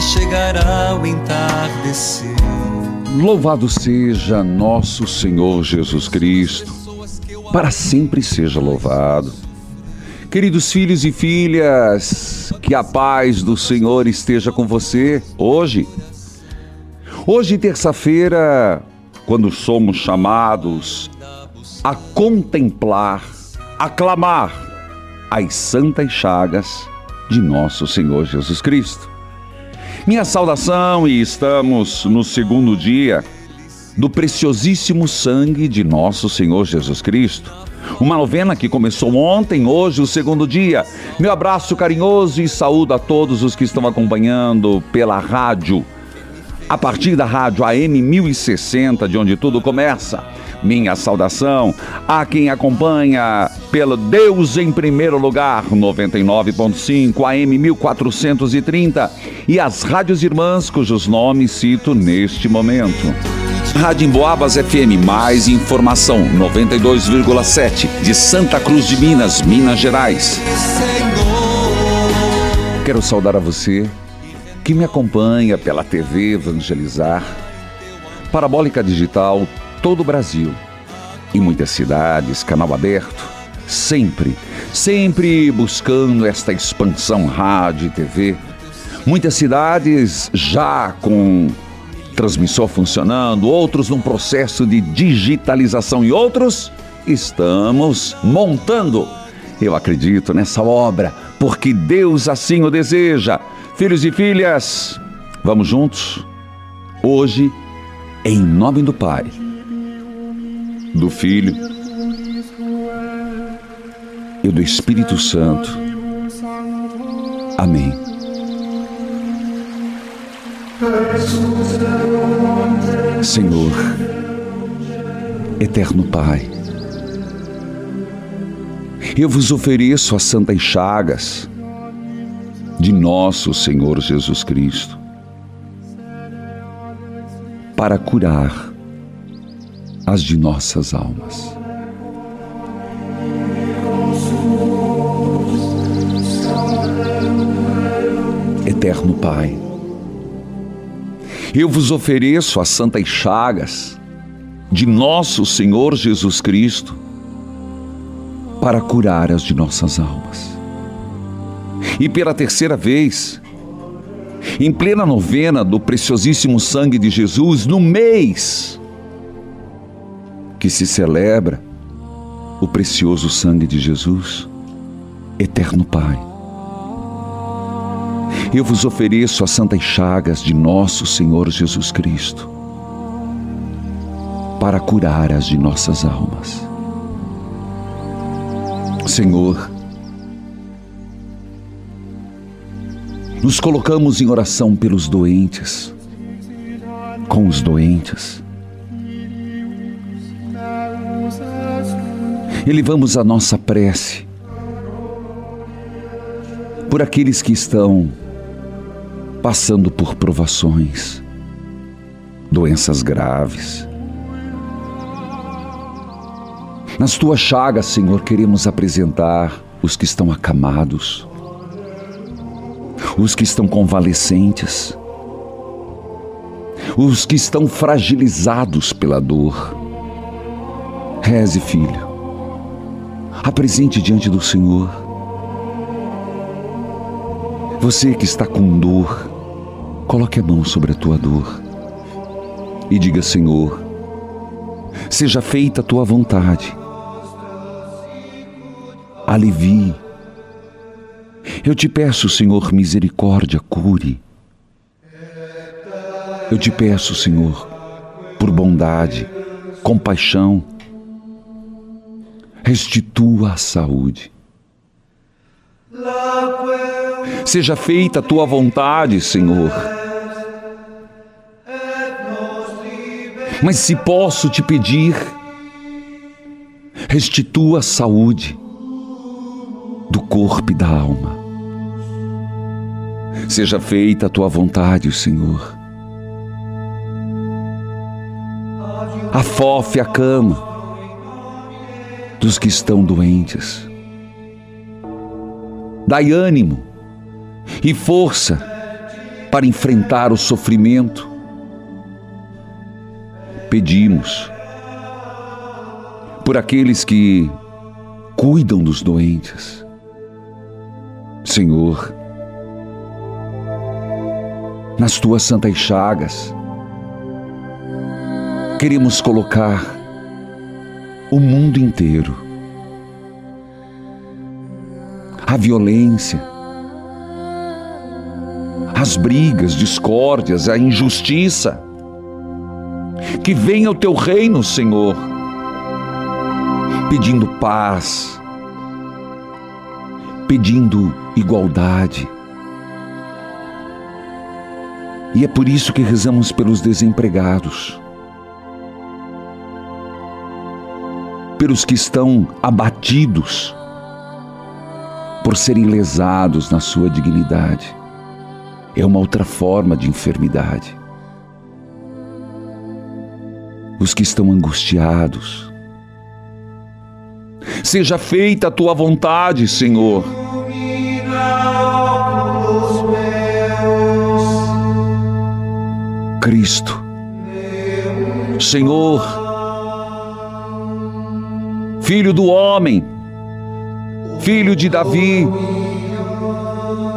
Chegará o entardecer. Louvado seja nosso Senhor Jesus Cristo, para sempre seja louvado. Queridos filhos e filhas, que a paz do Senhor esteja com você hoje. Hoje, terça-feira, quando somos chamados a contemplar, a clamar as santas chagas de nosso Senhor Jesus Cristo. Minha saudação e estamos no segundo dia do preciosíssimo sangue de nosso Senhor Jesus Cristo. Uma novena que começou ontem, hoje o segundo dia. Meu abraço carinhoso e saúdo a todos os que estão acompanhando pela rádio. A partir da rádio AM 1060, de onde tudo começa. Minha saudação a quem acompanha pelo Deus em primeiro lugar, 99.5, AM 1430 e as rádios irmãs cujos nomes cito neste momento. Rádio Emboabas FM, mais informação, 92,7 de Santa Cruz de Minas, Minas Gerais. Quero saudar a você que me acompanha pela TV Evangelizar, Parabólica Digital, todo o Brasil, em muitas cidades, canal aberto, sempre, sempre buscando esta expansão rádio e TV. Muitas cidades já com transmissor funcionando, outros num processo de digitalização e outros estamos montando. Eu acredito nessa obra, porque Deus assim o deseja. Filhos e filhas, vamos juntos? Hoje, em nome do Pai, do Filho e do Espírito Santo. Amém. Senhor, eterno Pai, eu vos ofereço as santas chagas de nosso Senhor Jesus Cristo para curar as de nossas almas. Eterno Pai, eu vos ofereço as santas chagas de nosso Senhor Jesus Cristo para curar as de nossas almas. E pela terceira vez, em plena novena do preciosíssimo sangue de Jesus, no mês que se celebra o precioso sangue de Jesus, eterno Pai. Eu vos ofereço as santas chagas de nosso Senhor Jesus Cristo para curar as de nossas almas. Senhor, nos colocamos em oração pelos doentes, com os doentes. Elevamos a nossa prece por aqueles que estão passando por provações, doenças graves. Nas tuas chagas, Senhor, queremos apresentar os que estão acamados, os que estão convalescentes, os que estão fragilizados pela dor. Reze, filho. Apresente diante do Senhor. Você que está com dor, coloque a mão sobre a tua dor e diga: Senhor, seja feita a tua vontade. Alivie. Eu te peço, Senhor, misericórdia, cure. Eu te peço, Senhor, por bondade, compaixão, restitua a saúde. Seja feita a tua vontade, Senhor. Mas se posso te pedir, restitua a saúde do corpo e da alma. Seja feita a tua vontade, Senhor. Afofe a cama dos que estão doentes. Dai ânimo e força para enfrentar o sofrimento. Pedimos por aqueles que cuidam dos doentes. Senhor, nas tuas santas chagas, queremos colocar o mundo inteiro, a violência, as brigas, discórdias, a injustiça. Que venha o teu reino, Senhor, pedindo paz, pedindo igualdade. E é por isso que rezamos pelos desempregados pelos que estão abatidos por serem lesados na sua dignidade. É uma outra forma de enfermidade. Os que estão angustiados. Seja feita a tua vontade, Senhor. Cristo, Senhor, filho do homem, filho de Davi,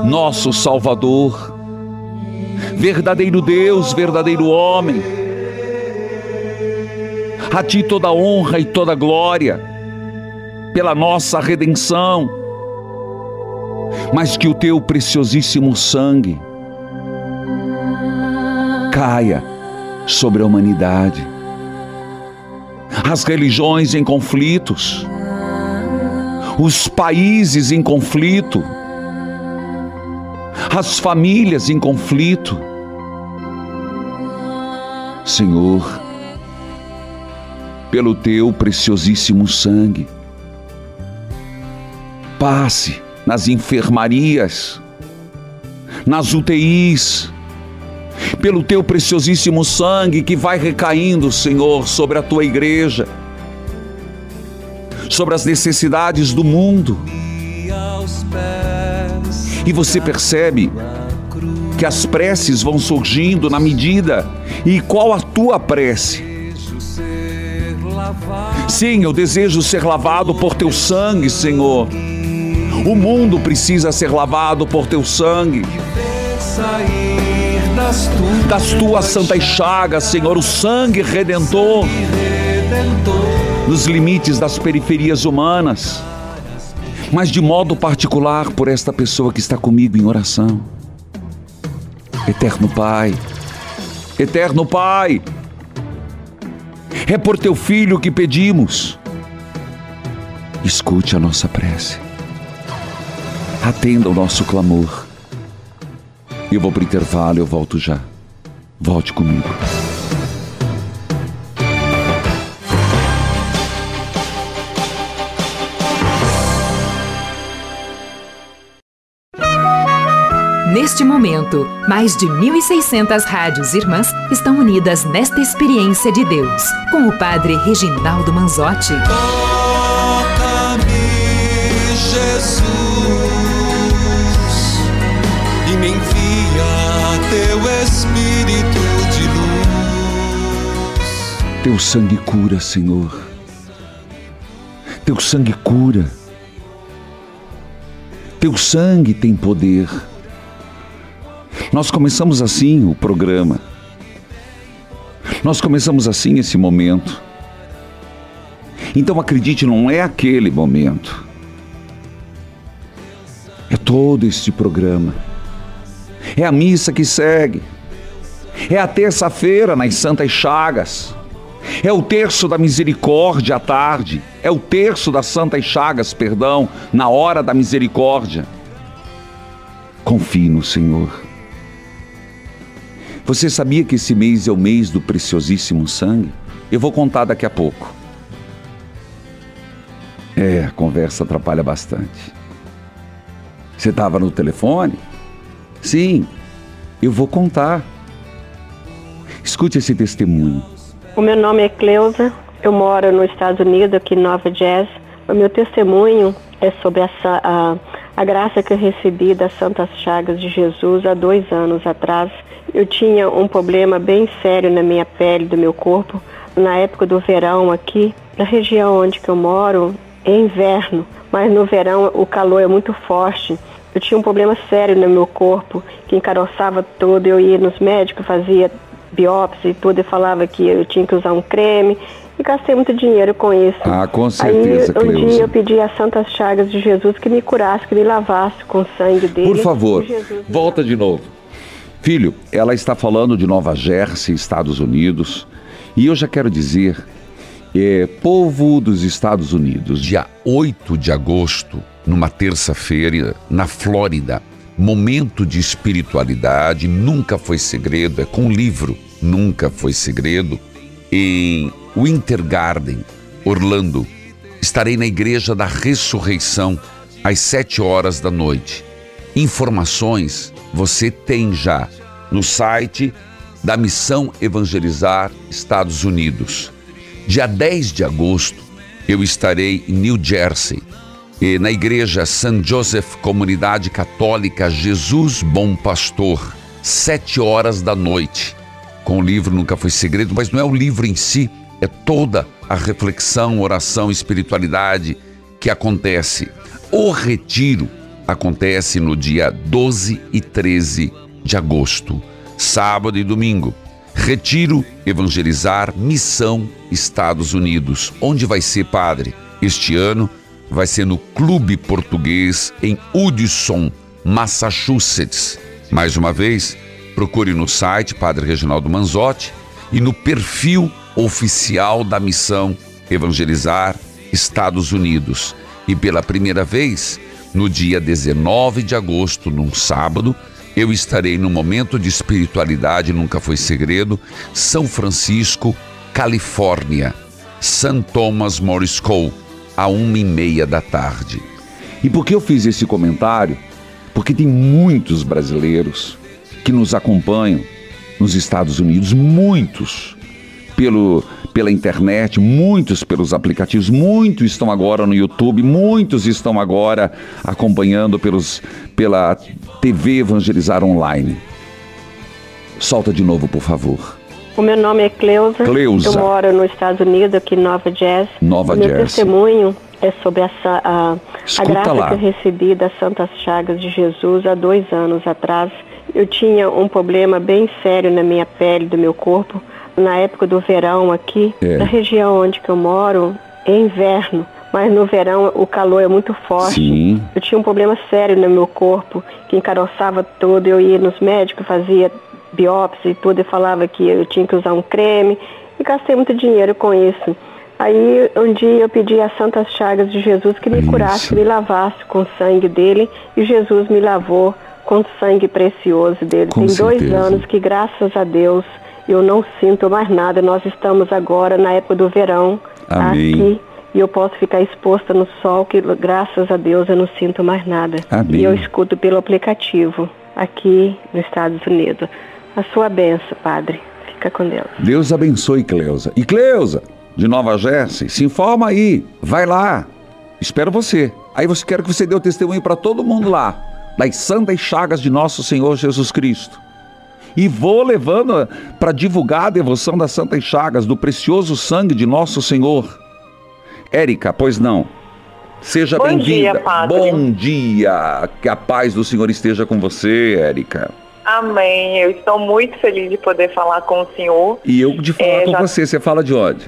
nosso Salvador, verdadeiro Deus, verdadeiro homem. A ti toda honra e toda glória pela nossa redenção, mas que o teu preciosíssimo sangue caia sobre a humanidade as religiões em conflitos, os países em conflito, as famílias em conflito. Senhor, pelo teu preciosíssimo sangue, passe nas enfermarias, nas UTIs, pelo teu preciosíssimo sangue que vai recaindo, Senhor, sobre a tua igreja, sobre as necessidades do mundo. E você percebe que as preces vão surgindo na medida e qual a tua prece? Sim, eu desejo ser lavado por teu sangue, Senhor. O mundo precisa ser lavado por teu sangue das tuas santas chagas, Senhor, o sangue redentor nos limites das periferias humanas, mas de modo particular por esta pessoa que está comigo em oração. Eterno Pai, Eterno Pai, é por teu filho que pedimos. Escute a nossa prece. Atenda o nosso clamor eu vou para o intervalo, eu volto já. Volte comigo. Neste momento, mais de 1.600 rádios irmãs estão unidas nesta experiência de Deus, com o Padre Reginaldo Manzotti. Teu sangue cura, Senhor. Teu sangue cura. Teu sangue tem poder. Nós começamos assim o programa. Nós começamos assim esse momento. Então acredite, não é aquele momento. É todo este programa. É a missa que segue. É a terça-feira nas Santas Chagas. É o terço da misericórdia à tarde. É o terço das Santas Chagas, perdão, na hora da misericórdia. Confie no Senhor. Você sabia que esse mês é o mês do preciosíssimo sangue? Eu vou contar daqui a pouco. É, a conversa atrapalha bastante. Você estava no telefone? Sim, eu vou contar. Escute esse testemunho. O meu nome é Cleusa, eu moro nos Estados Unidos, aqui em Nova Jersey. O meu testemunho é sobre a, a, a graça que eu recebi das Santas Chagas de Jesus há dois anos atrás. Eu tinha um problema bem sério na minha pele, do meu corpo. Na época do verão aqui, na região onde eu moro, é inverno, mas no verão o calor é muito forte. Eu tinha um problema sério no meu corpo, que encaroçava todo. Eu ia nos médicos, fazia biópsia e tudo, e falava que eu tinha que usar um creme. E gastei muito dinheiro com isso. Ah, com certeza, Aí, um Cleusa. dia eu pedi às Santas Chagas de Jesus que me curasse, que me lavasse com o sangue dele. Por favor, volta de novo. Filho, ela está falando de Nova Jersey, Estados Unidos, e eu já quero dizer, é, povo dos Estados Unidos, dia 8 de agosto, numa terça-feira, na Flórida, momento de espiritualidade, nunca foi segredo, é com livro, nunca foi segredo, em Winter Garden, Orlando. Estarei na Igreja da Ressurreição às sete horas da noite. Informações você tem já no site da Missão Evangelizar Estados Unidos. Dia 10 de agosto, eu estarei em New Jersey, na Igreja St. Joseph Comunidade Católica Jesus Bom Pastor, sete horas da noite. Com o livro Nunca Foi Segredo, mas não é o livro em si, é toda a reflexão, oração, espiritualidade que acontece. O retiro acontece no dia 12 e 13 de agosto, sábado e domingo. Retiro Evangelizar Missão Estados Unidos. Onde vai ser, padre? Este ano vai ser no Clube Português em Hudson, Massachusetts. Mais uma vez, procure no site Padre Reginaldo Manzotti e no perfil oficial da Missão Evangelizar Estados Unidos. E pela primeira vez, no dia 19 de agosto, num sábado, eu estarei no momento de espiritualidade, nunca foi segredo, São Francisco, Califórnia, St. Thomas More School, a uma e meia da tarde. E por que eu fiz esse comentário? Porque tem muitos brasileiros que nos acompanham nos Estados Unidos, muitos pelo, pela internet, muitos pelos aplicativos, muitos estão agora no YouTube, muitos estão agora acompanhando pelos, pela TV Evangelizar Online. Solta de novo, por favor. O meu nome é Cleusa. Cleusa. Eu moro nos Estados Unidos, aqui em Nova Jersey. Nova o meu Jersey. testemunho é sobre a, a, a graça lá. que eu recebi das Santas Chagas de Jesus há dois anos atrás. Eu tinha um problema bem sério na minha pele, do meu corpo. Na época do verão aqui, É. na região onde eu moro, é inverno. Mas no verão o calor é muito forte. Sim. Eu tinha um problema sério no meu corpo, que encaroçava todo. Eu ia nos médicos, fazia biópsia e tudo, e falava que eu tinha que usar um creme. E gastei muito dinheiro com isso. Aí um dia eu pedi às Santas Chagas de Jesus que me Isso. curasse, me lavasse com o sangue dele. E Jesus me lavou com o sangue precioso dele. Com Tem dois certeza. anos que, graças a Deus, eu não sinto mais nada. Nós estamos agora na época do verão Amém. aqui e eu posso ficar exposta no sol, que graças a Deus eu não sinto mais nada. Amém. E eu escuto pelo aplicativo aqui nos Estados Unidos. A sua benção, Padre. Fica com Deus. Deus abençoe Cleusa. E Cleusa, de Nova Jersey, se informa aí. Vai lá. Espero você. Aí você quer que você dê o testemunho para todo mundo lá, das santas chagas de nosso Senhor Jesus Cristo. E vou levando para divulgar a devoção das santas chagas, do precioso sangue de nosso Senhor. Érica, pois não. Seja Bom dia, bem-vinda. padre. Bom dia. Que a paz do Senhor esteja com você, Érica. Amém. Eu estou muito feliz de poder falar com o senhor. E eu de falar É, com já- você. Você fala de onde?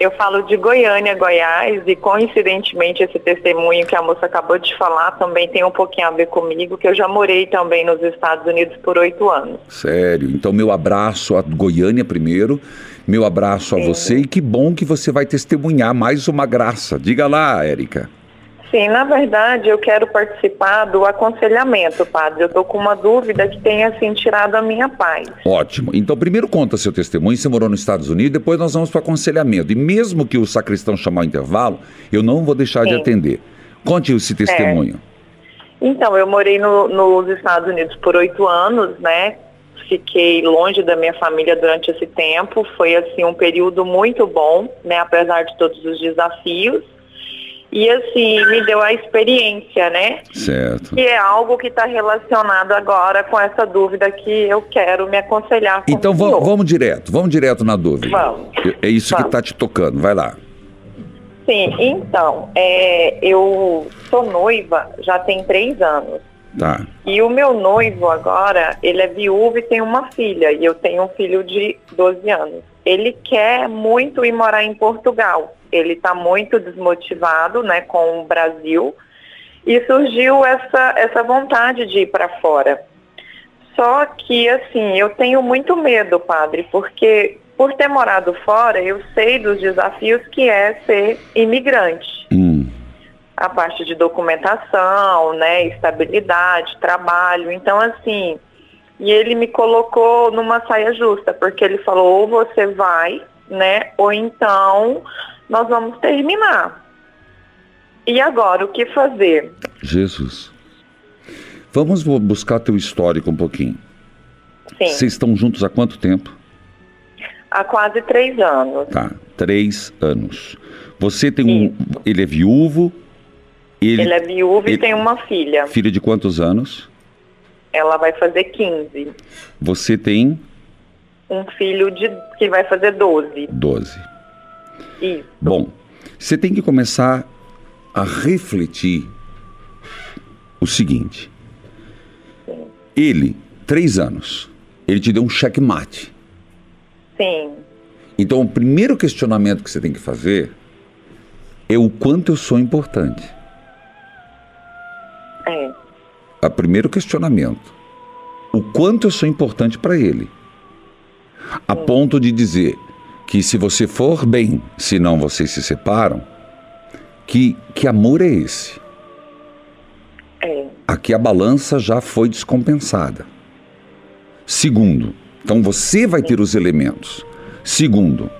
Eu falo de Goiânia, Goiás, e coincidentemente esse testemunho que a moça acabou de falar também tem um pouquinho a ver comigo, que eu já morei também nos Estados Unidos por oito anos. Sério. Então, meu abraço a Goiânia primeiro. Meu abraço a você e que bom que você vai testemunhar mais uma graça. Diga lá, Érica. Sim, na verdade eu quero participar do aconselhamento, padre. Eu estou com uma dúvida que tenha assim tirado a minha paz. Ótimo. Então, primeiro conta seu testemunho. Você morou nos Estados Unidos, depois nós vamos para o aconselhamento. E mesmo que o sacristão chamar o intervalo, eu não vou deixar de Sim. atender. Conte esse testemunho. Então, eu morei no- nos Estados Unidos por oito anos, né? Fiquei longe da minha família durante esse tempo. Foi assim um período muito bom, né? Apesar de todos os desafios. E assim me deu a experiência, né? Certo. Que é algo que está relacionado agora com essa dúvida que eu quero me aconselhar com Então o va- senhor. vamos direto, vamos direto na dúvida. Vamos. É isso que Vamos. está te tocando. Vai lá. Sim, então, é, eu sou noiva já tem três anos. Tá. E o meu noivo agora, ele é viúvo e tem uma filha, e eu tenho um filho de 12 anos. Ele quer muito ir morar em Portugal. Ele está muito desmotivado, né, com o Brasil. E surgiu essa, essa vontade de ir para fora. Só que, assim, eu tenho muito medo, padre, porque por ter morado fora, eu sei dos desafios que é ser imigrante Hum. A parte de documentação, né, estabilidade, trabalho. Então, assim, e ele me colocou numa saia justa, porque ele falou, ou você vai, né, ou então nós vamos terminar. E agora, o que fazer? Jesus. Vamos bu- buscar teu histórico um pouquinho. Sim, Vocês estão juntos há quanto tempo? há quase três anos. Tá. Três anos. Você tem um. Ele é viúvo. Ele, Ele é viúvo ele- e tem uma filha. filho de quantos anos? Ela vai fazer 15. Você tem Um filho de que vai fazer 12. 12. Isso. Bom, você tem que começar a refletir o seguinte. Ele, três anos, ele te deu um checkmate. Sim. Então, o primeiro questionamento que você tem que fazer é o quanto eu sou importante. É. O primeiro questionamento. O quanto eu sou importante para ele. A ponto de dizer que se você for bem, senão vocês se separam, que, que amor é esse? É. Aqui a balança já foi descompensada. Segundo, então você vai ter os elementos. Segundo,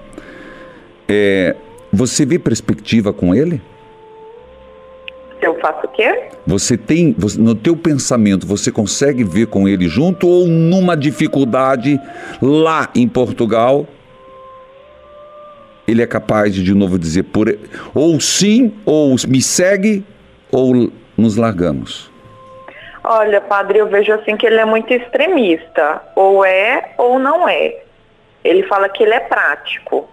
é, você vê perspectiva com ele? Se eu faço o quê? Você tem, no teu pensamento, você consegue ver com ele junto ou numa dificuldade lá em Portugal, ele é capaz de de novo dizer por ou sim, ou me segue, ou nos largamos. Olha, padre, eu vejo assim que ele é muito extremista. Ou é ou não é. Ele fala que ele é prático,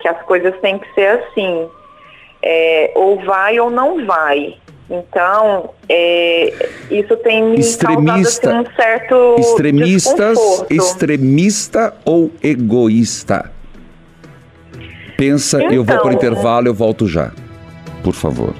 que as coisas têm que ser assim. É, ou vai ou não vai. Então, é, isso tem me Extremista- causado assim, um certo Extremistas, desconforto. extremista ou egoísta? Pensa, eu vou Então, para o intervalo, eu volto já. Por favor.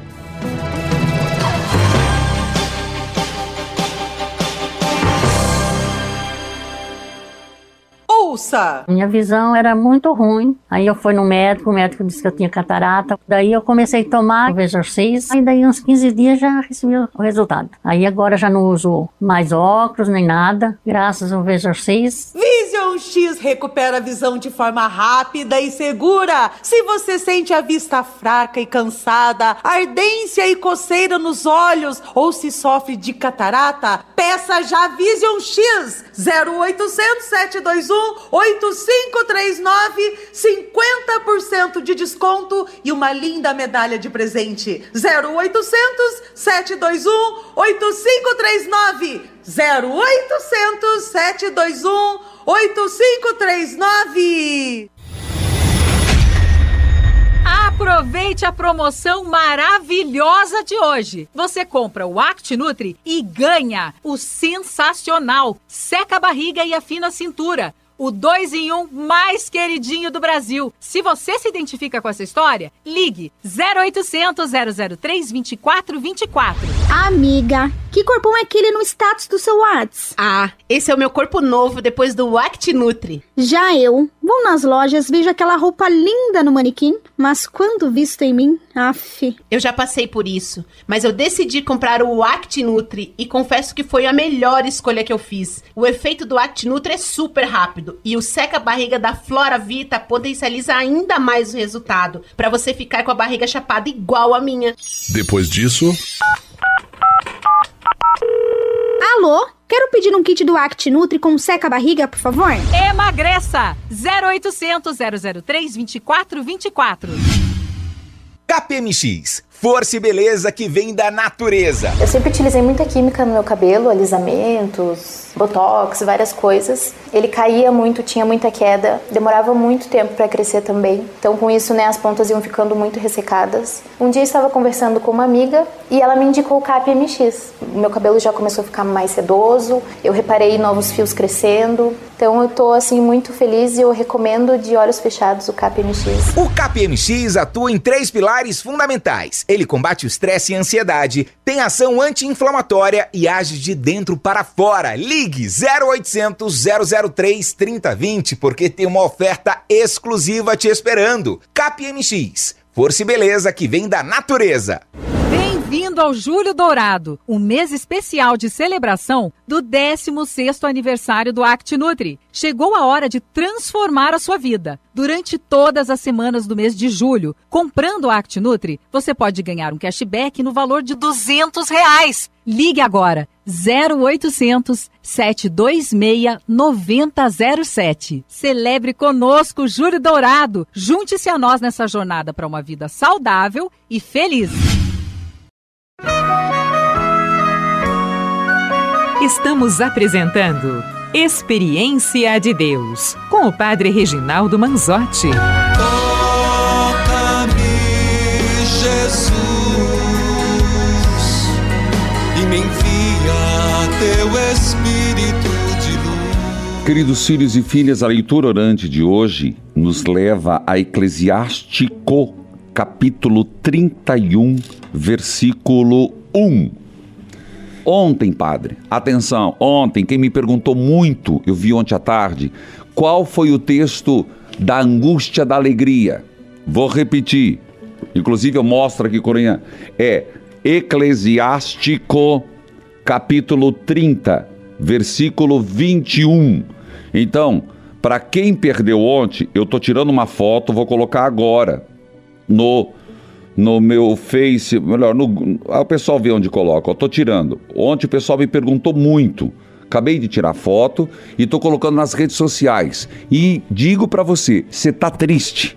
Ouça! Minha visão era muito ruim. Aí eu fui no médico, o médico disse que eu tinha catarata. Daí eu comecei a tomar o Vesorcis. Aí daí uns 15 dias já recebi o resultado. Aí agora já não uso mais óculos nem nada, graças ao. Visionária! Vision X recupera a visão de forma rápida e segura. Se você sente a vista fraca e cansada, ardência e coceira nos olhos ou se sofre de catarata, peça já Vision X 0800 721 8539 50% de desconto e uma linda medalha de presente. 0800 721 8539 0800 721 8539 Aproveite a promoção maravilhosa de hoje. Você compra o Act Nutri e ganha o sensacional Seca a Barriga e Afina a Cintura o 2 em 1 um mais queridinho do Brasil. Se você se identifica com essa história, ligue 0800 003 2424. Amiga, que corpão é aquele no status do seu Whats? Ah, esse é o meu corpo novo depois do Act Nutri. Já eu, vou nas lojas, vejo aquela roupa linda no manequim, mas quando visto em mim, af. Eu já passei por isso, mas eu decidi comprar o Act Nutri e confesso que foi a melhor escolha que eu fiz. O efeito do Act Nutri é super rápido e o seca-barriga da Flora Vita potencializa ainda mais o resultado, para você ficar com a barriga chapada igual a minha. Depois disso. Alô? Quero pedir um kit do Act Nutri com seca-barriga, por favor? Emagreça! 0800 003 2424. KPMX Força e beleza que vem da natureza. Eu sempre utilizei muita química no meu cabelo, alisamentos, botox, várias coisas. Ele caía muito, tinha muita queda, demorava muito tempo para crescer também. Então, com isso, né, as pontas iam ficando muito ressecadas. Um dia eu estava conversando com uma amiga e ela me indicou o CAP-MX. O meu cabelo já começou a ficar mais sedoso, eu reparei novos fios crescendo. Então, eu tô assim muito feliz e eu recomendo de olhos fechados o CAP-MX. O CAP-MX atua em três pilares fundamentais ele combate o estresse e a ansiedade, tem ação anti-inflamatória e age de dentro para fora. Ligue 0800 003 3020 porque tem uma oferta exclusiva te esperando. CapMX, força e beleza que vem da natureza. Bem-vindo ao Julho Dourado, um mês especial de celebração do 16º aniversário do Act Nutri. Chegou a hora de transformar a sua vida. Durante todas as semanas do mês de julho, comprando o Act Nutri, você pode ganhar um cashback no valor de 200 reais. Ligue agora 0800 726 9007. Celebre conosco o Júlio Dourado. Junte-se a nós nessa jornada para uma vida saudável e feliz. Estamos apresentando Experiência de Deus com o Padre Reginaldo Manzotti. Toca-me, Jesus, e me envia teu Espírito de luz. Queridos filhos e filhas, a leitura orante de hoje nos leva a Eclesiástico, capítulo 31, versículo 1. Ontem, padre, atenção, ontem, quem me perguntou muito, eu vi ontem à tarde, qual foi o texto da angústia da alegria? Vou repetir, inclusive eu mostro aqui, Corinha, é Eclesiástico, capítulo 30, versículo 21. Então, para quem perdeu ontem, eu tô tirando uma foto, vou colocar agora no no meu Face, melhor, no, ah, o pessoal vê onde coloca, eu tô tirando. Ontem o pessoal me perguntou muito. Acabei de tirar foto e tô colocando nas redes sociais. E digo para você, você tá triste.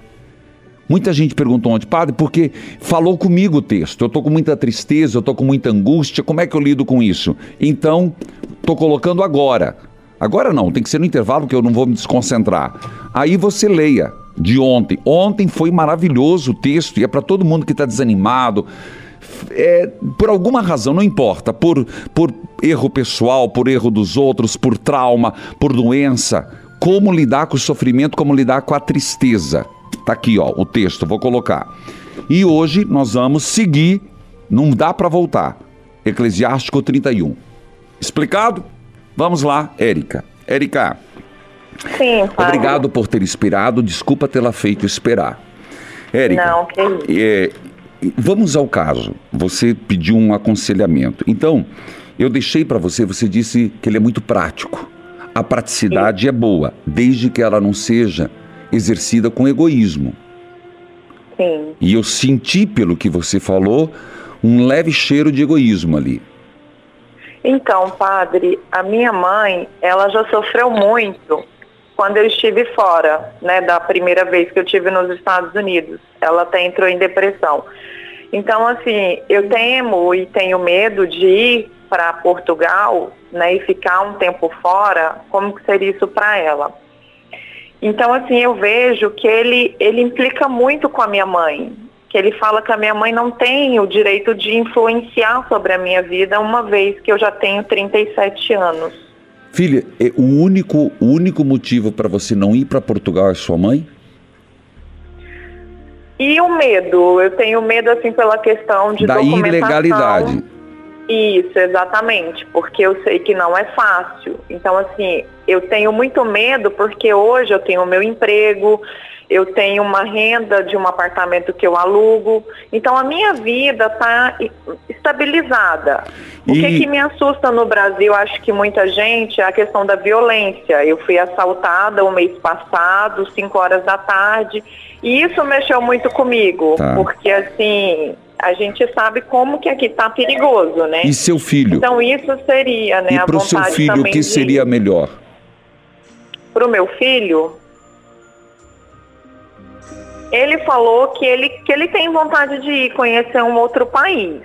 Muita gente perguntou ontem, padre, porque falou comigo o texto. Eu tô com muita tristeza, eu tô com muita angústia. Como é que eu lido com isso? Então, tô colocando agora. Agora não, tem que ser no intervalo que eu não vou me desconcentrar. Aí você leia de ontem. Ontem foi maravilhoso o texto e é para todo mundo que está desanimado. É, por alguma razão, não importa, por, por erro pessoal, por erro dos outros, por trauma, por doença, como lidar com o sofrimento, como lidar com a tristeza. Tá aqui, ó, o texto, vou colocar. E hoje nós vamos seguir, não dá para voltar. Eclesiástico 31. Explicado? Vamos lá, Érica. Érica, Sim, Obrigado por ter esperado, desculpa tê-la feito esperar. Érica, Não, que isso. É, vamos ao caso. Você pediu um aconselhamento. Então, eu deixei para você, você disse que ele é muito prático. a praticidade é boa, desde que ela não seja exercida com egoísmo. Sim. E eu senti, pelo que você falou, um leve cheiro de egoísmo ali. Então, padre, a minha mãe, ela já sofreu muito quando eu estive fora, né, da primeira vez que eu tive nos Estados Unidos. Ela até entrou em depressão. Então, assim, eu temo e tenho medo de ir para Portugal, né, e ficar um tempo fora. Como que seria isso para ela? Então, assim, eu vejo que ele ele implica muito com a minha mãe, que ele fala que a minha mãe não tem o direito de influenciar sobre a minha vida, uma vez que eu já tenho 37 anos. Filha, é o único, o único motivo para você não ir para Portugal é sua mãe? E o medo? Eu tenho medo, assim, pela questão de da ilegalidade. Isso, exatamente, porque eu sei que não é fácil. Então, assim, eu tenho muito medo porque hoje eu tenho o meu emprego, eu tenho uma renda de um apartamento que eu alugo. Então, a minha vida está estabilizada. O que, E- que me assusta no Brasil, acho que muita gente, é a questão da violência. Eu fui assaltada o mês passado, 5 horas da tarde, e isso mexeu muito comigo, Tá. porque assim, a gente sabe como que aqui está perigoso, né? E seu filho? Então isso seria, né, e para o seu filho, o que de- seria melhor? Para o meu filho, ele falou que ele, que ele tem vontade de ir conhecer um outro país.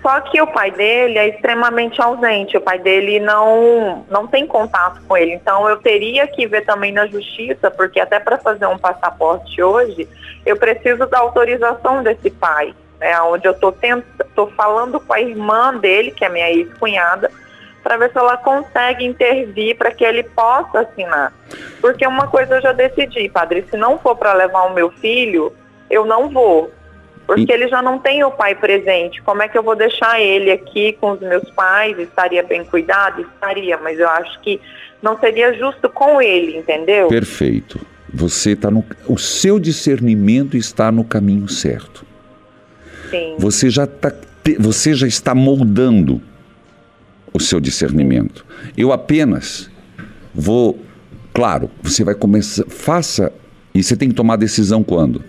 Só que o pai dele é extremamente ausente, o pai dele não, não tem contato com ele. Então eu teria que ver também na justiça, porque até para fazer um passaporte hoje, eu preciso da autorização desse pai. Né, onde eu estou tô falando com a irmã dele, que é minha ex-cunhada, para ver se ela consegue intervir para que ele possa assinar. Porque uma coisa eu já decidi, padre, se não for para levar o meu filho, eu não vou. Porque E- ele já não tem o pai presente. Como é que eu vou deixar ele aqui com os meus pais? Estaria bem cuidado? Estaria, mas eu acho que não seria justo com ele, entendeu? Perfeito. Você está no. O seu discernimento está no caminho certo. Sim. Você já, tá, você já está moldando o seu discernimento. Eu apenas vou. Claro, você vai começar. Faça. E você tem que tomar decisão quando?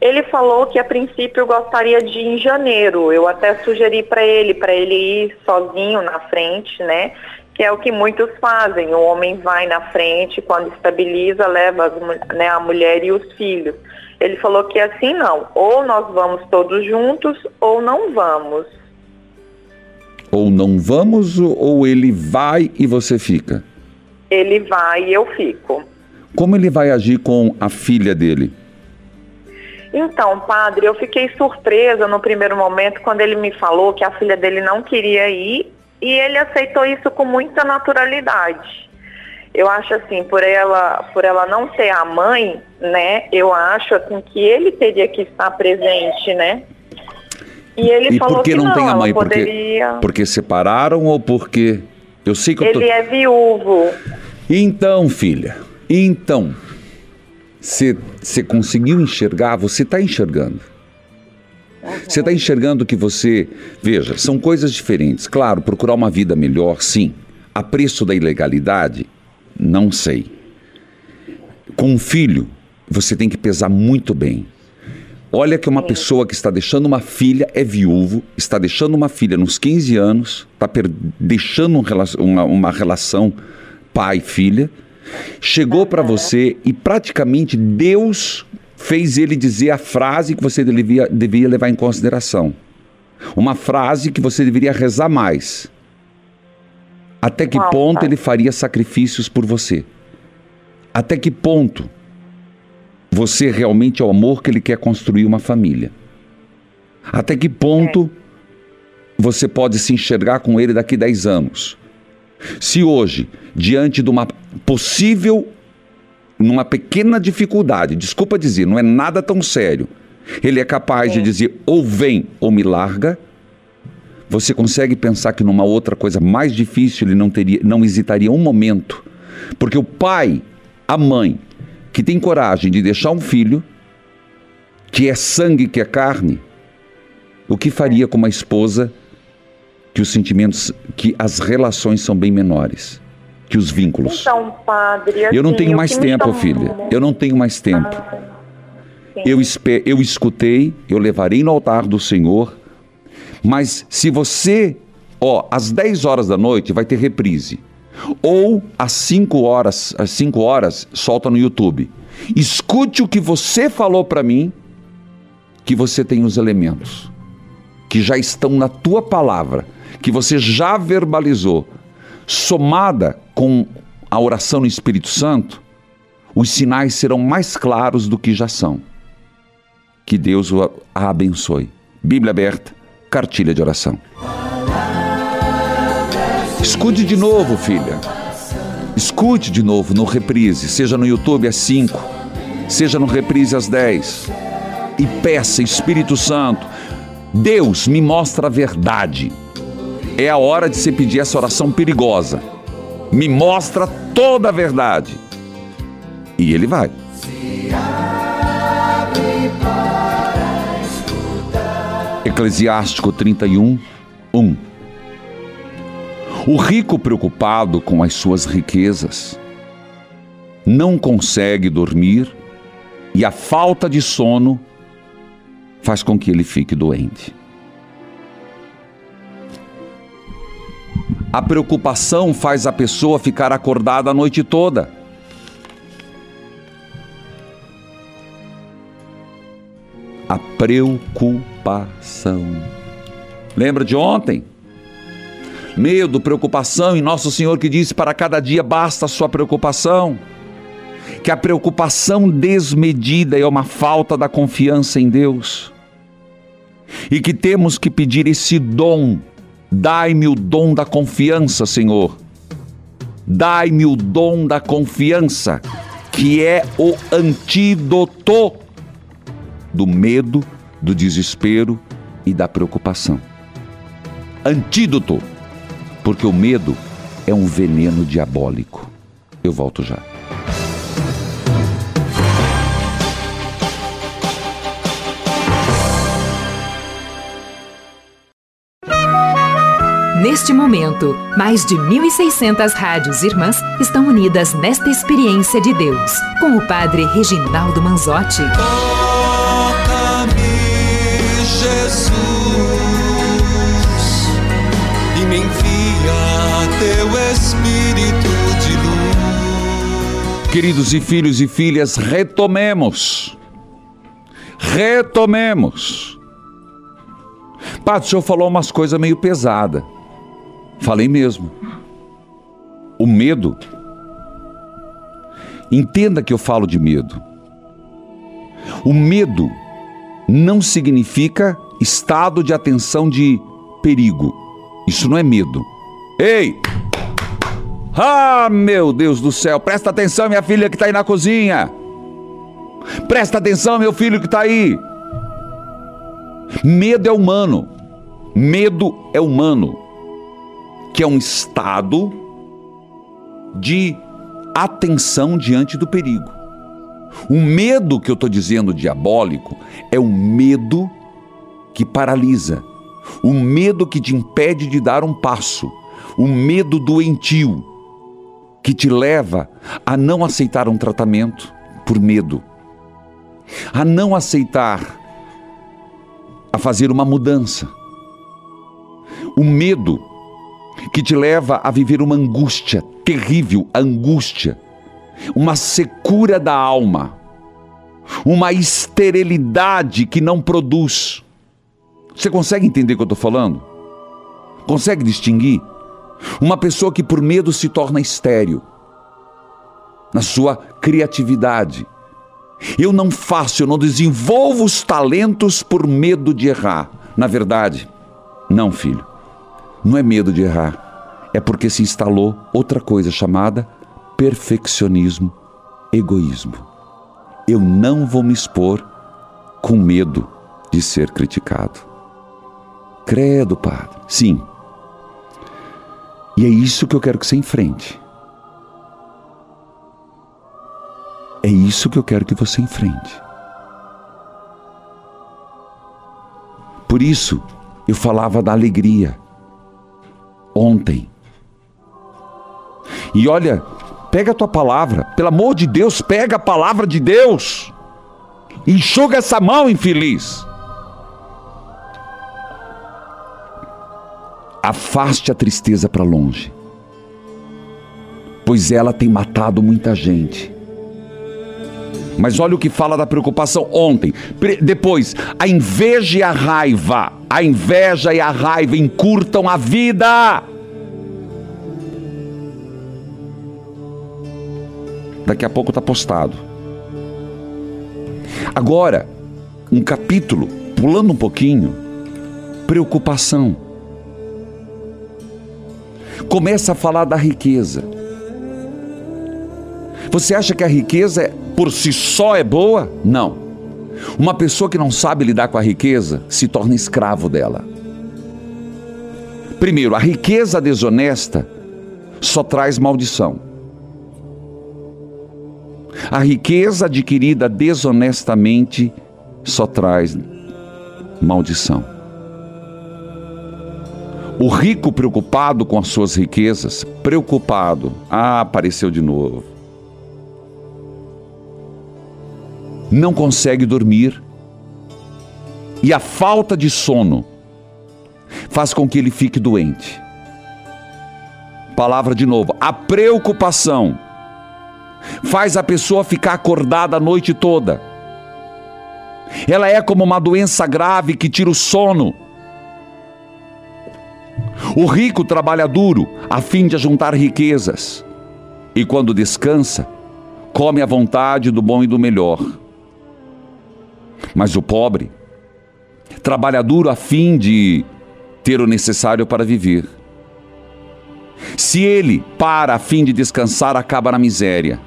Ele falou que a princípio gostaria de ir em janeiro. Eu até sugeri para ele, para ele ir sozinho na frente, né? Que é o que muitos fazem. O homem vai na frente, quando estabiliza, leva as né, a mulher e os filhos. Ele falou que assim não. Ou nós vamos todos juntos, ou não vamos. Ou não vamos, ou- ele vai e você fica? Ele vai e eu fico. Como ele vai agir com a filha dele? Então, padre, eu fiquei surpresa no primeiro momento quando ele me falou que a filha dele não queria ir e ele aceitou isso com muita naturalidade. Eu acho assim, por ela, por ela não ser a mãe, né? Eu acho assim que ele teria que estar presente, né? E ele e falou por que que não, tem a mãe? Porque, poderia. porque separaram ou porque. Eu sei que eu tô. Ele é viúvo. Então, filha, então, você conseguiu enxergar, você está enxergando. Você está enxergando que você. Veja, são coisas diferentes. Claro, procurar uma vida melhor, sim. A preço da ilegalidade, não sei. Com um filho, você tem que pesar muito bem. Olha que uma pessoa que está deixando uma filha, é viúvo, está deixando uma filha nos 15 anos, está deixando um rela- uma, uma relação pai-filha, chegou para você e praticamente Deus fez ele dizer a frase que você devia, devia levar em consideração. Uma frase que você deveria rezar mais. Até que ponto ele faria sacrifícios por você? Até que ponto você realmente é o amor que ele quer construir uma família? Até que ponto você pode se enxergar com ele daqui 10 anos? Se hoje, diante de uma possível, numa pequena dificuldade, desculpa dizer, não é nada tão sério, ele é capaz de dizer ou vem ou me larga, você consegue pensar que numa outra coisa mais difícil ele não teria, não hesitaria um momento, porque o pai, a mãe, que tem coragem de deixar um filho, que é sangue, que é carne, o que faria com uma esposa que os sentimentos, que as relações são bem menores? que os vínculos. Então, padre, eu não assim, tenho mais tempo, chamou- filha. Eu não tenho mais tempo. sim. Eu, eu escutei, eu levarei no altar do Senhor, mas se você, ó, às 10 horas da noite vai ter reprise. Ou às 5 horas, às 5 horas, solta no YouTube. Escute o que você falou para mim, que você tem os elementos, que já estão na tua palavra, que você já verbalizou, somada com a oração no Espírito Santo, os sinais serão mais claros do que já são. Que Deus a abençoe. Bíblia aberta, cartilha de oração. Escute de novo, filha. Escute de novo no reprise, seja no YouTube às 5, seja no reprise às 10. E peça, Espírito Santo, Deus me mostra a verdade. É a hora de você pedir essa oração perigosa. Me mostra toda a verdade. E ele vai. Eclesiástico 31, 1. O rico preocupado com as suas riquezas não consegue dormir e a falta de sono faz com que ele fique doente. A preocupação faz a pessoa ficar acordada a noite toda. A preocupação. Lembra de ontem? Medo, preocupação, e Nosso Senhor que disse: para cada dia basta a sua preocupação. Que a preocupação desmedida é uma falta da confiança em Deus. E que temos que pedir esse dom. Dai-me o dom da confiança, Senhor. Dai-me o dom da confiança, que é o antídoto do medo, do desespero e da preocupação. Antídoto, porque o medo é um veneno diabólico. Eu volto já. Neste momento, mais de 1.600 rádios irmãs estão unidas nesta experiência de Deus, com o Padre Reginaldo Manzotti. Queridos e filhos e filhas, retomemos. Retomemos. Padre, o senhor falou umas coisas meio pesadas. Falei mesmo. O medo. Entenda que eu falo de medo. O medo não significa estado de atenção de perigo. Isso não é medo. Ei! Ah, meu Deus do céu, presta atenção, minha filha que está aí na cozinha. Presta atenção, meu filho que está aí. Medo é humano. Medo é humano. Que é um estado de atenção diante do perigo. O medo que eu estou dizendo diabólico é um medo que paralisa, o medo que te impede de dar um passo, o medo doentio que te leva a não aceitar um tratamento por medo, a não aceitar, a fazer uma mudança. O medo que te leva a viver uma angústia terrível, angústia, uma secura da alma, uma esterilidade que não produz. Você consegue entender o que eu estou falando? Consegue distinguir? Uma pessoa que por medo se torna estéril na sua criatividade. Eu não faço, eu não desenvolvo os talentos por medo de errar. Na verdade, não, filho. Não é medo de errar. É porque se instalou outra coisa chamada perfeccionismo, egoísmo. Eu não vou me expor com medo de ser criticado. Credo, padre. Sim. E é isso que eu quero que você enfrente. É isso que eu quero que você enfrente. Por isso, eu falava da alegria ontem. E olha, pega a tua palavra. Pelo amor de Deus, pega a palavra de Deus. Enxuga essa mão, infeliz. Afaste a tristeza para longe, pois ela tem matado muita gente. Mas olha o que fala da preocupação ontem. Depois, a inveja e a raiva. A inveja e a raiva encurtam a vida. Daqui a pouco está postado. Agora, um capítulo, pulando um pouquinho, preocupação. Começa a falar da riqueza. Você acha que a riqueza por si só é boa? Não. Uma pessoa que não sabe lidar com a riqueza se torna escravo dela. Primeiro, a riqueza desonesta só traz maldição. A riqueza adquirida desonestamente só traz maldição. O rico preocupado com as suas riquezas, preocupado, ah, apareceu de novo. Não consegue dormir. E a falta de sono faz com que ele fique doente. Palavra de novo, a preocupação faz a pessoa ficar acordada a noite toda. Ela é como uma doença grave que tira o sono. O rico trabalha duro a fim de ajuntar riquezas, e quando descansa, come à vontade do bom e do melhor. Mas o pobre trabalha duro a fim de ter o necessário para viver. Se ele para a fim de descansar, acaba na miséria.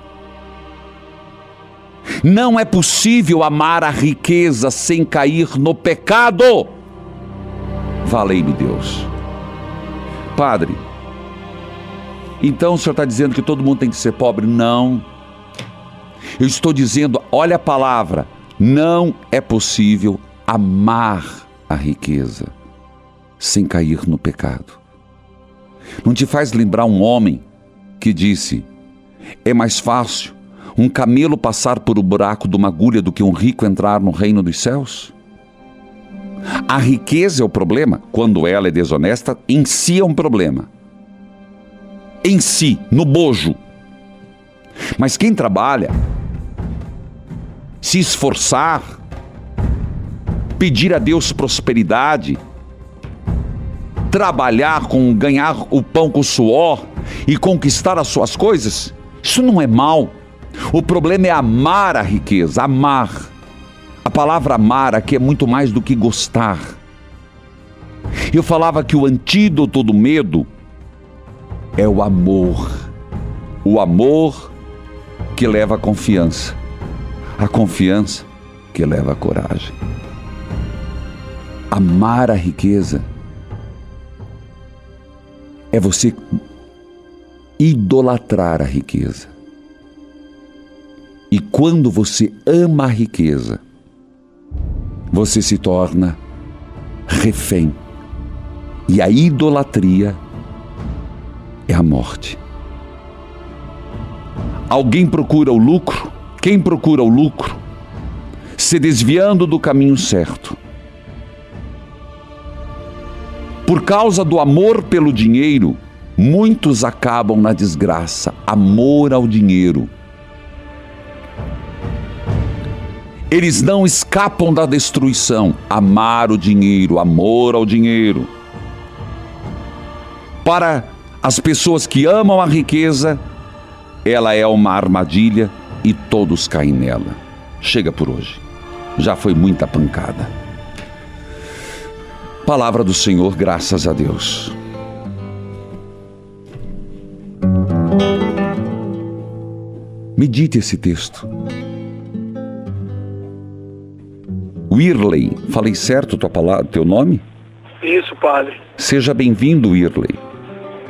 Não é possível amar a riqueza sem cair no pecado. Valei-me Deus. Padre, então o senhor está dizendo que todo mundo tem que ser pobre? Não. Eu estou dizendo, olha a palavra, não é possível amar a riqueza sem cair no pecado. Não te faz lembrar um homem que disse: é mais fácil um camelo passar por o buraco de uma agulha do que um rico entrar no reino dos céus? A riqueza é o problema, quando ela é desonesta, em si é um problema. Em si, no bojo. Mas quem trabalha, se esforçar, pedir a Deus prosperidade, trabalhar com ganhar o pão com suor e conquistar as suas coisas, isso não é mal. O problema é amar a riqueza, amar. A palavra amar aqui é muito mais do que gostar. Eu falava que o antídoto do medo é o amor. O amor que leva a confiança. A confiança que leva a coragem. Amar a riqueza é você idolatrar a riqueza. E quando você ama a riqueza, você se torna refém. E a idolatria é a morte. Alguém procura o lucro? Quem procura o lucro? Se desviando do caminho certo. Por causa do amor pelo dinheiro, muitos acabam na desgraça. Amor ao dinheiro Eles não escapam da destruição. Amar o dinheiro, amor ao dinheiro. Para as pessoas que amam a riqueza, ela é uma armadilha e todos caem nela. Chega por hoje. Já foi muita pancada. Palavra do Senhor, graças a Deus. Medite esse texto. Wirley. Falei certo tua palavra, teu nome? Isso, padre. Seja bem-vindo, Wirley.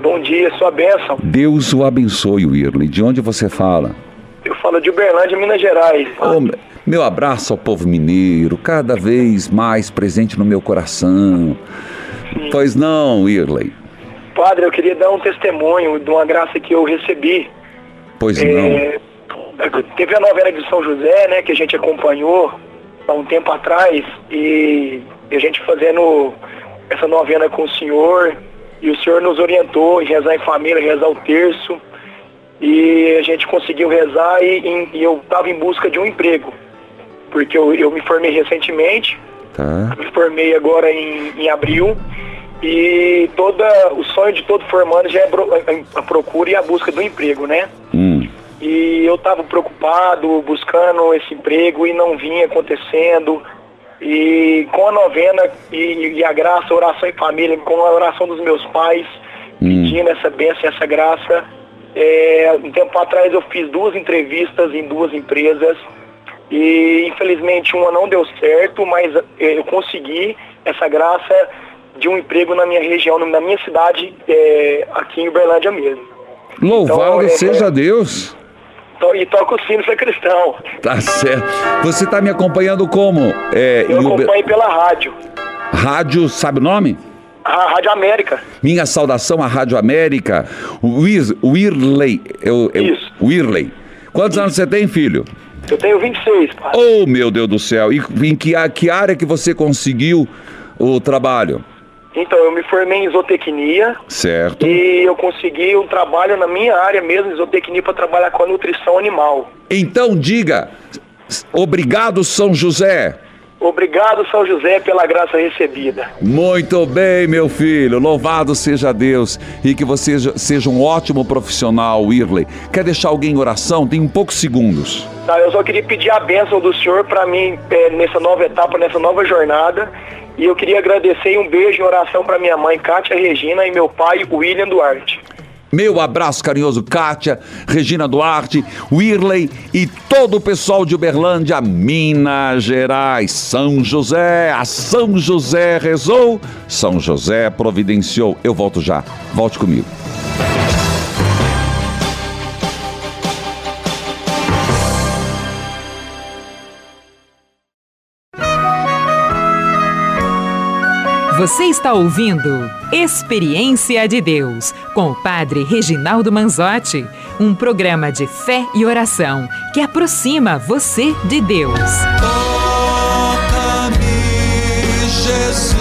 Bom dia, sua bênção. Deus o abençoe, Wirley. De onde você fala? Eu falo de Uberlândia, Minas Gerais. Oh, meu abraço ao povo mineiro, cada vez mais presente no meu coração. Sim. Pois não, Wirley. Padre, eu queria dar um testemunho de uma graça que eu recebi. Pois É, teve a novela de São José, né, que a gente acompanhou há um tempo atrás, e a gente fazendo essa novena com o senhor, e o senhor nos orientou em rezar em família, rezar o terço, e a gente conseguiu rezar e, e eu estava em busca de um emprego, porque eu, eu me formei recentemente, Tá. me formei agora em, em abril, e toda, o sonho de todo formando já é bro- a, a procura e a busca do emprego, né? Hum. E eu estava preocupado, buscando esse emprego e não vinha acontecendo. E com a novena e, e a graça, oração em família, com a oração dos meus pais, pedindo essa bênção, essa graça. é, um tempo atrás eu fiz duas entrevistas em duas empresas e infelizmente uma não deu certo, mas é, eu consegui essa graça de um emprego na minha região, na minha cidade, é, aqui em Uberlândia mesmo. Louvado Então, é- seja Deus. E toco o sino, sou cristão. Tá certo. Você tá me acompanhando como? É, Eu Uber- acompanho pela rádio. Rádio, sabe o nome? A Rádio América. Minha saudação à Rádio América. Wir, Wirley. Eu, eu, Wirley. Quantos anos você tem, filho? Eu tenho 26, pai. Oh, meu Deus do céu. E em que, que área que você conseguiu o trabalho? Então, eu me formei em zootecnia Certo. e eu consegui um trabalho na minha área mesmo, em zootecnia, para trabalhar com a nutrição animal. Então diga, obrigado São José. Obrigado, São José, pela graça recebida. Muito bem, meu filho. Louvado seja Deus e que você seja, um ótimo profissional, Wirley. Quer deixar alguém em oração? Tem poucos segundos. Tá, eu só queria pedir a bênção do senhor para mim é, nessa nova etapa, nessa nova jornada. E eu queria agradecer e um beijo em oração para minha mãe, Kátia Regina, e meu pai, William Duarte. Meu abraço carinhoso, Kátia, Regina Duarte, Wirley e todo o pessoal de Uberlândia, Minas Gerais, São José. A São José rezou, São José providenciou. Eu volto já. Volte comigo. Você está ouvindo Experiência de Deus com o Padre Reginaldo Manzotti, um programa de fé e oração que aproxima você de Deus. Toca-me, Jesus,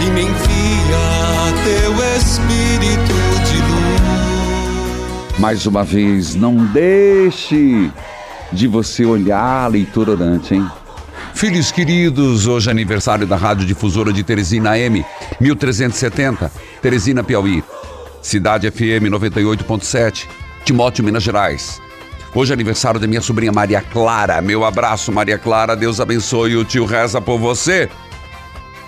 e me envia teu Espírito de luz. Mais uma vez, não deixe de você olhar a leitura orante, hein? Filhos queridos, hoje é aniversário da Rádio Difusora de Teresina M, 1370, Teresina, Piauí. Cidade FM 98.7, Timóteo, Minas Gerais. Hoje é aniversário da minha sobrinha Maria Clara. Meu abraço, Maria Clara. Deus abençoe. O tio reza por você.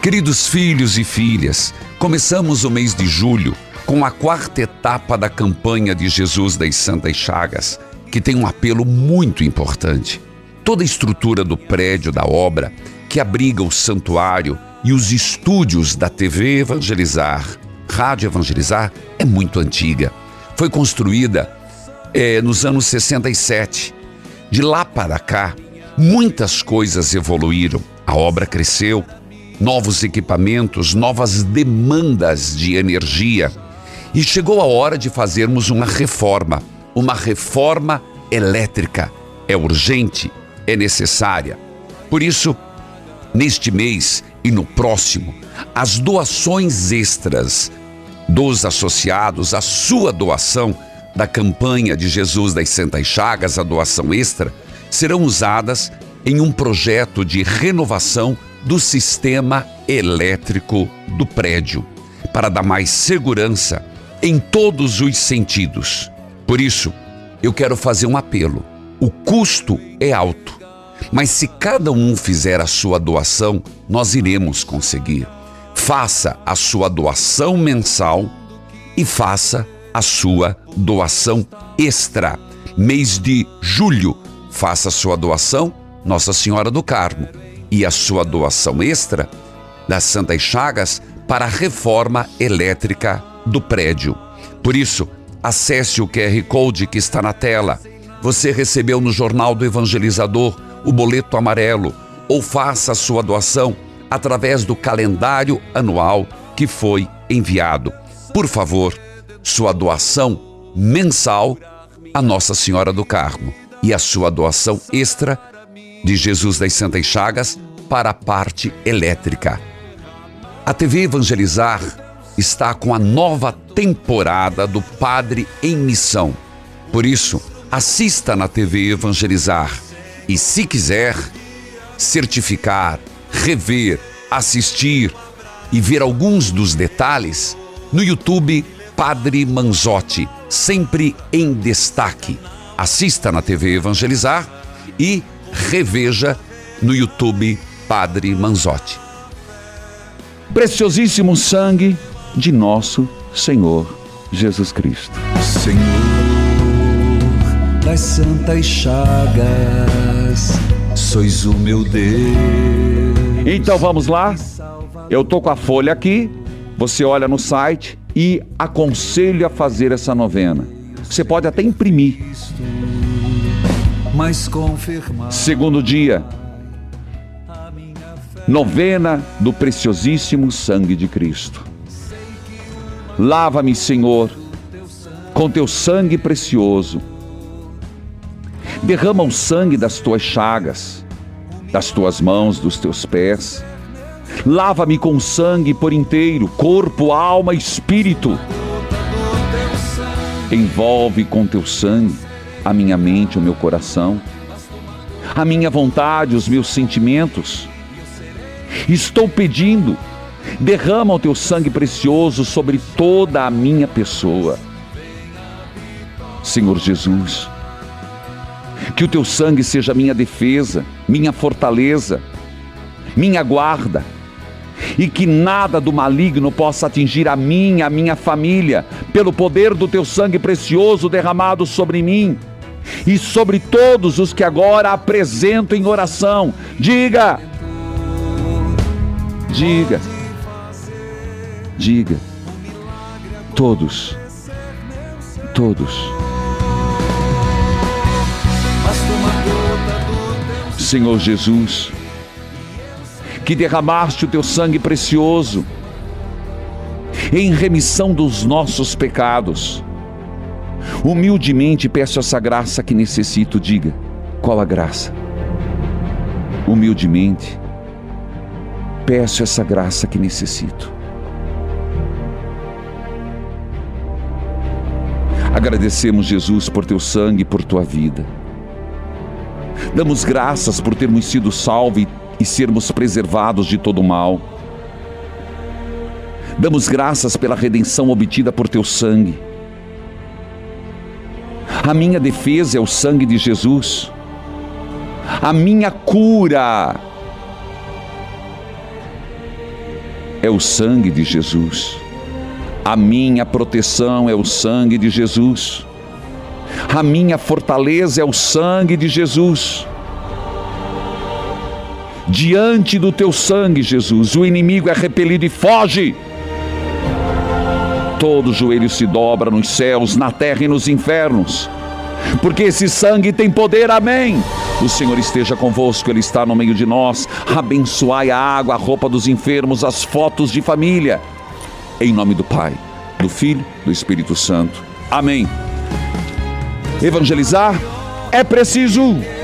Queridos filhos e filhas, começamos o mês de julho com a quarta etapa da campanha de Jesus das Santas Chagas, que tem um apelo muito importante. Toda a estrutura do prédio da obra, que abriga o santuário e os estúdios da TV Evangelizar, Rádio Evangelizar, é muito antiga. Foi construída eh, nos anos 67. De lá para cá, muitas coisas evoluíram. A obra cresceu, novos equipamentos, novas demandas de energia. E chegou a hora de fazermos uma reforma, uma reforma elétrica. É urgente, é necessária. Por isso, neste mês e no próximo, as doações extras dos associados, a sua doação da campanha de Jesus das Santas Chagas, a doação extra, serão usadas em um projeto de renovação do sistema elétrico do prédio, para dar mais segurança em todos os sentidos. Por isso, eu quero fazer um apelo. O custo é alto, mas se cada um fizer a sua doação, nós iremos conseguir. Faça a sua doação mensal e faça a sua doação extra. Mês de julho, faça a sua doação Nossa Senhora do Carmo e a sua doação extra das Santas Chagas para a reforma elétrica do prédio. Por isso, acesse o QR Code que está na tela. Você recebeu no Jornal do Evangelizador o boleto amarelo ou faça sua doação através do calendário anual que foi enviado. Por favor, sua doação mensal a Nossa Senhora do Carmo e a sua doação extra de Jesus das Santas Chagas para a parte elétrica. A TV Evangelizar está com a nova temporada do Padre em Missão. Por isso, assista na TV Evangelizar e, se quiser, certificar, rever, assistir e ver alguns dos detalhes no YouTube Padre Manzotti, sempre em destaque. Assista na TV Evangelizar e reveja no YouTube Padre Manzotti. Preciosíssimo sangue de nosso Senhor Jesus Cristo. Senhor das santas chagas, sois o meu Deus. Então vamos lá. Eu tô com a folha aqui. Você olha no site e aconselho a fazer essa novena. Você pode até imprimir. Segundo dia, novena do preciosíssimo sangue de Cristo. Lava-me, Senhor, com teu sangue precioso. Derrama o sangue das tuas chagas, das tuas mãos, dos teus pés. Lava-me com sangue por inteiro, corpo, alma espírito. Envolve com teu sangue a minha mente, o meu coração, a minha vontade, os meus sentimentos. Estou pedindo derrama o teu sangue precioso sobre toda a minha pessoa. Senhor Jesus, que o teu sangue seja minha defesa, minha fortaleza, minha guarda, e que nada do maligno possa atingir a mim, a minha família, pelo poder do teu sangue precioso derramado sobre mim e sobre todos os que agora apresento em oração. Diga, diga Diga. Todos. Todos. Senhor Jesus, que derramaste o teu sangue precioso em remissão dos nossos pecados. Humildemente peço essa graça que necessito. Diga, qual a graça? Humildemente peço essa graça que necessito. Agradecemos, Jesus, por teu sangue e por tua vida. Damos graças por termos sido salvos e sermos preservados de todo mal. Damos graças pela redenção obtida por teu sangue. A minha defesa é o sangue de Jesus. A minha cura é o sangue de Jesus. A minha proteção é o sangue de Jesus. A minha fortaleza é o sangue de Jesus. Diante do teu sangue, Jesus, o inimigo é repelido e foge. Todo joelho se dobra nos céus, na terra e nos infernos. Porque esse sangue tem poder, amém. O Senhor esteja convosco, Ele está no meio de nós. Abençoai a água, a roupa dos enfermos, as fotos de família em nome do Pai, do Filho, do Espírito Santo. Amém. Evangelizar é preciso.